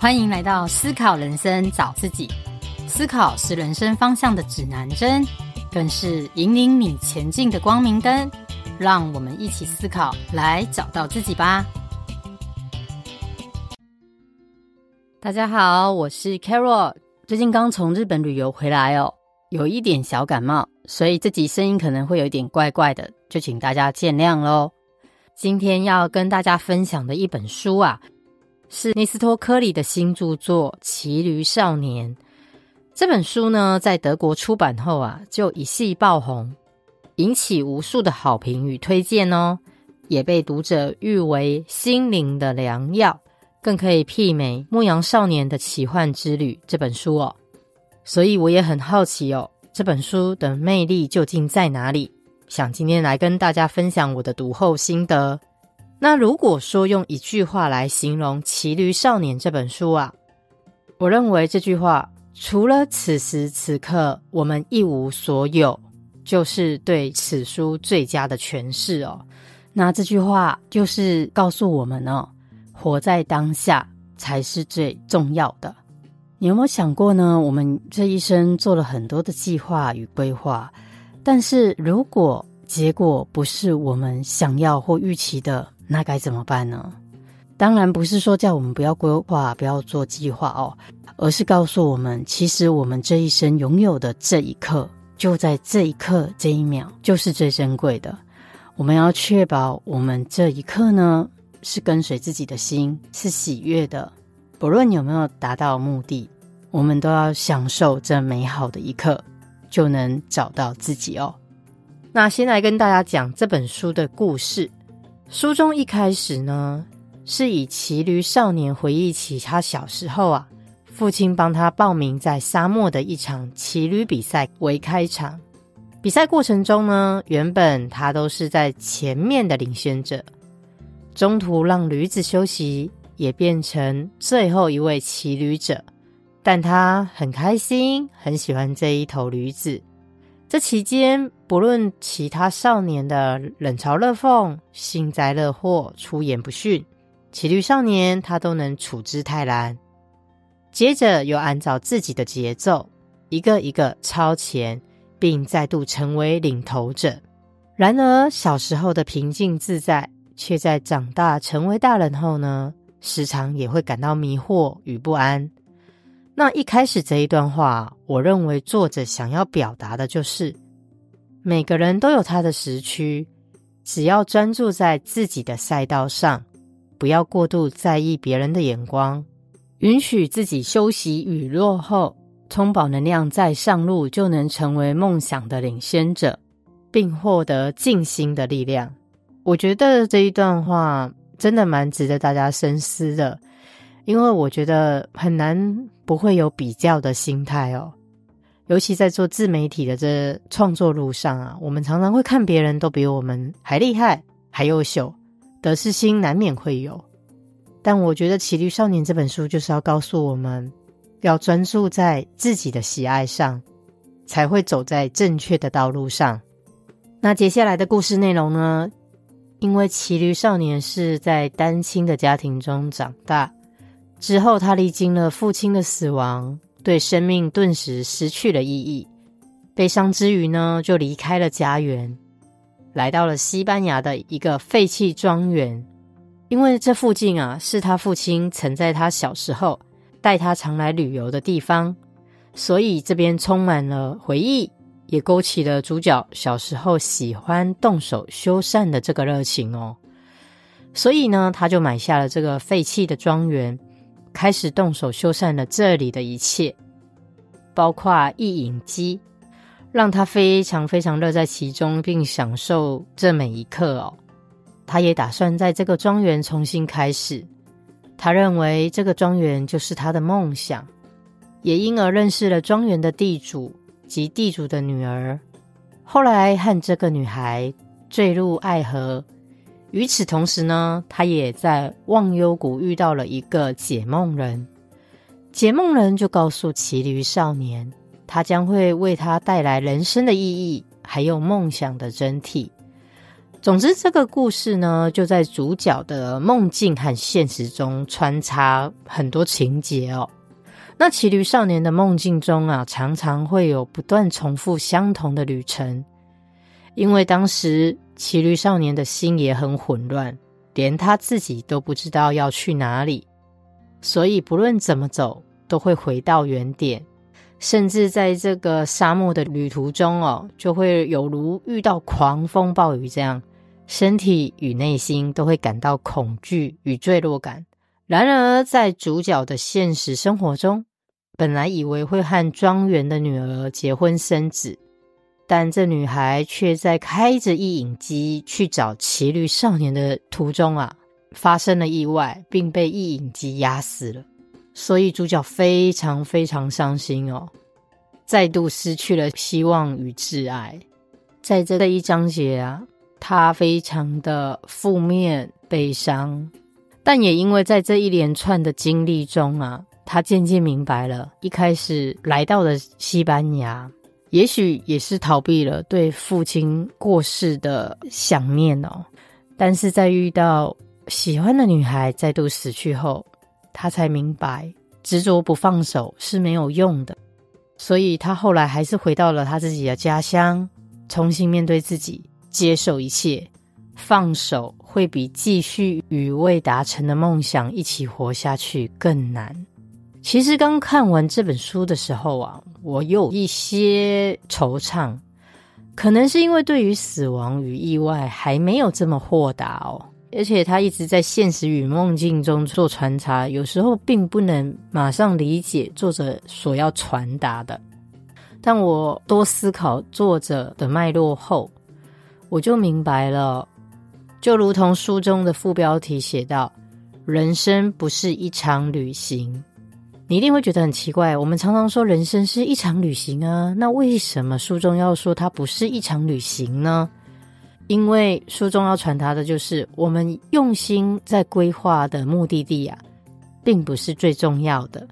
欢迎来到思考人生，找自己。思考是人生方向的指南针，更是引领你前进的光明灯。让我们一起思考，来找到自己吧。大家好，我是 Carol，最近刚从日本旅游回来哦，有一点小感冒，所以这集声音可能会有一点怪怪的，就请大家见谅喽。今天要跟大家分享的一本书啊。是尼斯托科里的新著作《骑驴少年》这本书呢，在德国出版后啊，就一夕爆红，引起无数的好评与推荐哦，也被读者誉为心灵的良药，更可以媲美《牧羊少年的奇幻之旅》这本书哦。所以我也很好奇哦，这本书的魅力究竟在哪里？想今天来跟大家分享我的读后心得。那如果说用一句话来形容《骑驴少年》这本书啊，我认为这句话除了此时此刻我们一无所有，就是对此书最佳的诠释哦。那这句话就是告诉我们哦，活在当下才是最重要的。你有没有想过呢？我们这一生做了很多的计划与规划，但是如果结果不是我们想要或预期的，那该怎么办呢？当然不是说叫我们不要规划、不要做计划哦，而是告诉我们，其实我们这一生拥有的这一刻，就在这一刻、这一秒，就是最珍贵的。我们要确保我们这一刻呢，是跟随自己的心，是喜悦的。不论有没有达到目的，我们都要享受这美好的一刻，就能找到自己哦。那先来跟大家讲这本书的故事。书中一开始呢，是以骑驴少年回忆起他小时候啊，父亲帮他报名在沙漠的一场骑驴比赛为开场。比赛过程中呢，原本他都是在前面的领先者，中途让驴子休息，也变成最后一位骑驴者。但他很开心，很喜欢这一头驴子。这期间，不论其他少年的冷嘲热讽、幸灾乐祸、出言不逊，骑驴少年他都能处之泰然。接着又按照自己的节奏，一个一个超前，并再度成为领头者。然而，小时候的平静自在，却在长大成为大人后呢，时常也会感到迷惑与不安。那一开始这一段话，我认为作者想要表达的就是，每个人都有他的时区，只要专注在自己的赛道上，不要过度在意别人的眼光，允许自己休息与落后，充饱能量再上路，就能成为梦想的领先者，并获得静心的力量。我觉得这一段话真的蛮值得大家深思的。因为我觉得很难不会有比较的心态哦，尤其在做自媒体的这创作路上啊，我们常常会看别人都比我们还厉害、还优秀，得失心难免会有。但我觉得《骑驴少年》这本书就是要告诉我们，要专注在自己的喜爱上，才会走在正确的道路上。那接下来的故事内容呢？因为骑驴少年是在单亲的家庭中长大。之后，他历经了父亲的死亡，对生命顿时失去了意义。悲伤之余呢，就离开了家园，来到了西班牙的一个废弃庄园。因为这附近啊，是他父亲曾在他小时候带他常来旅游的地方，所以这边充满了回忆，也勾起了主角小时候喜欢动手修缮的这个热情哦。所以呢，他就买下了这个废弃的庄园。开始动手修缮了这里的一切，包括一影机，让他非常非常乐在其中，并享受这每一刻哦。他也打算在这个庄园重新开始，他认为这个庄园就是他的梦想，也因而认识了庄园的地主及地主的女儿，后来和这个女孩坠入爱河。与此同时呢，他也在忘忧谷遇到了一个解梦人。解梦人就告诉骑驴少年，他将会为他带来人生的意义，还有梦想的真谛。总之，这个故事呢，就在主角的梦境和现实中穿插很多情节哦。那骑驴少年的梦境中啊，常常会有不断重复相同的旅程，因为当时骑驴少年的心也很混乱，连他自己都不知道要去哪里，所以不论怎么走，都会回到原点。甚至在这个沙漠的旅途中哦，就会有如遇到狂风暴雨这样，身体与内心都会感到恐惧与坠落感。然而，在主角的现实生活中，本来以为会和庄园的女儿结婚生子，但这女孩却在开着一影机去找骑驴少年的途中啊，发生了意外，并被一影机压死了。所以主角非常非常伤心哦，再度失去了希望与挚爱。在这一章节啊，他非常的负面悲伤，但也因为在这一连串的经历中啊，他渐渐明白了，一开始来到了西班牙，也许也是逃避了对父亲过世的想念哦。但是在遇到喜欢的女孩再度死去后，他才明白，执着不放手是没有用的，所以他后来还是回到了他自己的家乡，重新面对自己，接受一切。放手会比继续与未达成的梦想一起活下去更难。其实刚看完这本书的时候啊，我有一些惆怅，可能是因为对于死亡与意外还没有这么豁达哦。而且他一直在现实与梦境中做穿插，有时候并不能马上理解作者所要传达的。但我多思考作者的脉络后，我就明白了。就如同书中的副标题写道：“人生不是一场旅行。”你一定会觉得很奇怪，我们常常说人生是一场旅行啊，那为什么书中要说它不是一场旅行呢？因为书中要传达的就是，我们用心在规划的目的地啊，并不是最重要的，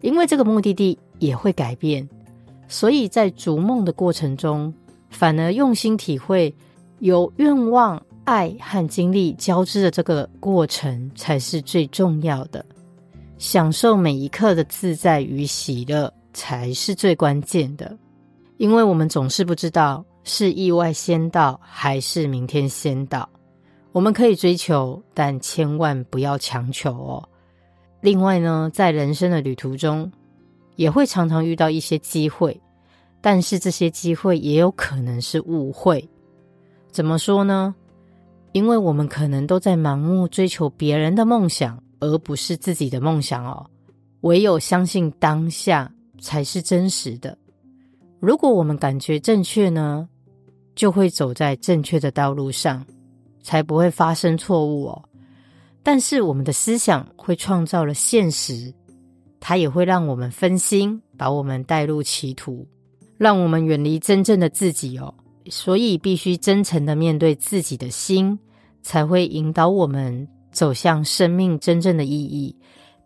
因为这个目的地也会改变，所以在逐梦的过程中，反而用心体会有愿望、爱和经历交织的这个过程才是最重要的，享受每一刻的自在与喜乐才是最关键的，因为我们总是不知道。是意外先到，还是明天先到？我们可以追求，但千万不要强求哦。另外呢，在人生的旅途中，也会常常遇到一些机会，但是这些机会也有可能是误会。怎么说呢？因为我们可能都在盲目追求别人的梦想，而不是自己的梦想哦。唯有相信当下才是真实的。如果我们感觉正确呢，就会走在正确的道路上，才不会发生错误哦。但是我们的思想会创造了现实，它也会让我们分心，把我们带入歧途，让我们远离真正的自己哦。所以必须真诚的面对自己的心，才会引导我们走向生命真正的意义，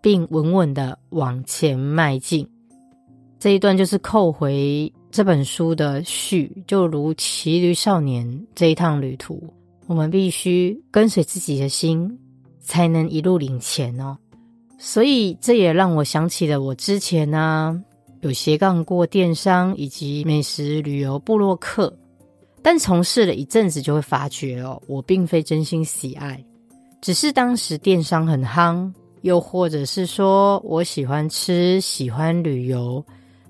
并稳稳的往前迈进。这一段就是扣回。这本书的序就如骑驴少年这一趟旅途，我们必须跟随自己的心，才能一路领钱哦。所以这也让我想起了我之前呢、有斜杠过电商以及美食旅游部落客，但从事了一阵子就会发觉哦，我并非真心喜爱，只是当时电商很夯，又或者是说我喜欢吃，喜欢旅游。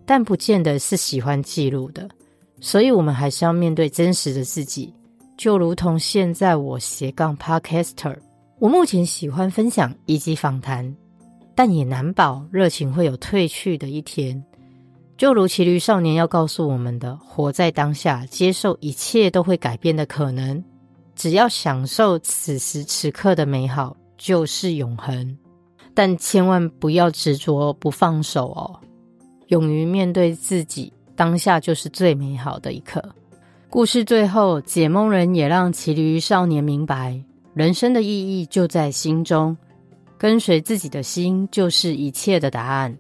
但不见得是喜欢记录的，所以我们还是要面对真实的自己。就如同现在我斜杠 Podcaster，我目前喜欢分享以及访谈，但也难保热情会有褪去的一天。就如骑驴少年要告诉我们的：活在当下，接受一切都会改变的可能，只要享受此时此刻的美好，就是永恒。但千万不要执着不放手哦。勇于面对自己，当下就是最美好的一刻。故事最后，解梦人也让骑驴少年明白，人生的意义就在心中，跟随自己的心就是一切的答案。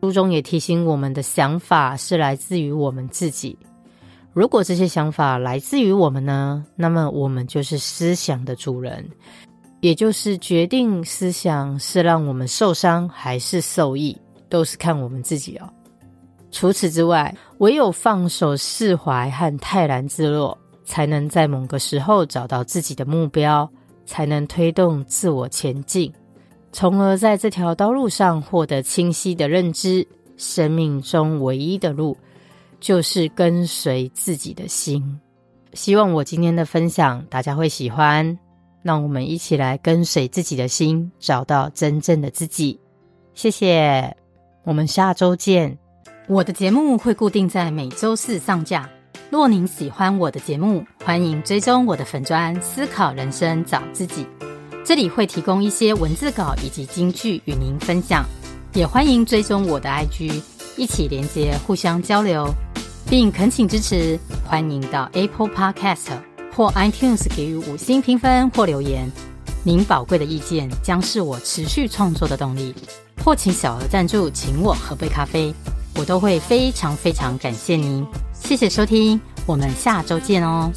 书中也提醒我们的想法是来自于我们自己，如果这些想法来自于我们呢，那么我们就是思想的主人，也就是决定思想是让我们受伤还是受益，都是看我们自己哦。除此之外，唯有放手释怀和泰然自若，才能在某个时候找到自己的目标，才能推动自我前进，从而在这条道路上获得清晰的认知。生命中唯一的路，就是跟随自己的心。希望我今天的分享大家会喜欢。让我们一起来跟随自己的心，找到真正的自己。谢谢，我们下周见。我的节目会固定在每周四上架。若您喜欢我的节目，欢迎追踪我的粉专“思考人生找自己”。这里会提供一些文字稿以及金句与您分享。也欢迎追踪我的 IG，一起连接，互相交流，并恳请支持。欢迎到 Apple Podcast 或 iTunes 给予五星评分或留言，您宝贵的意见将是我持续创作的动力。或请小额赞助，请我喝杯咖啡，我都会非常非常感谢您。谢谢收听，我们下周见哦。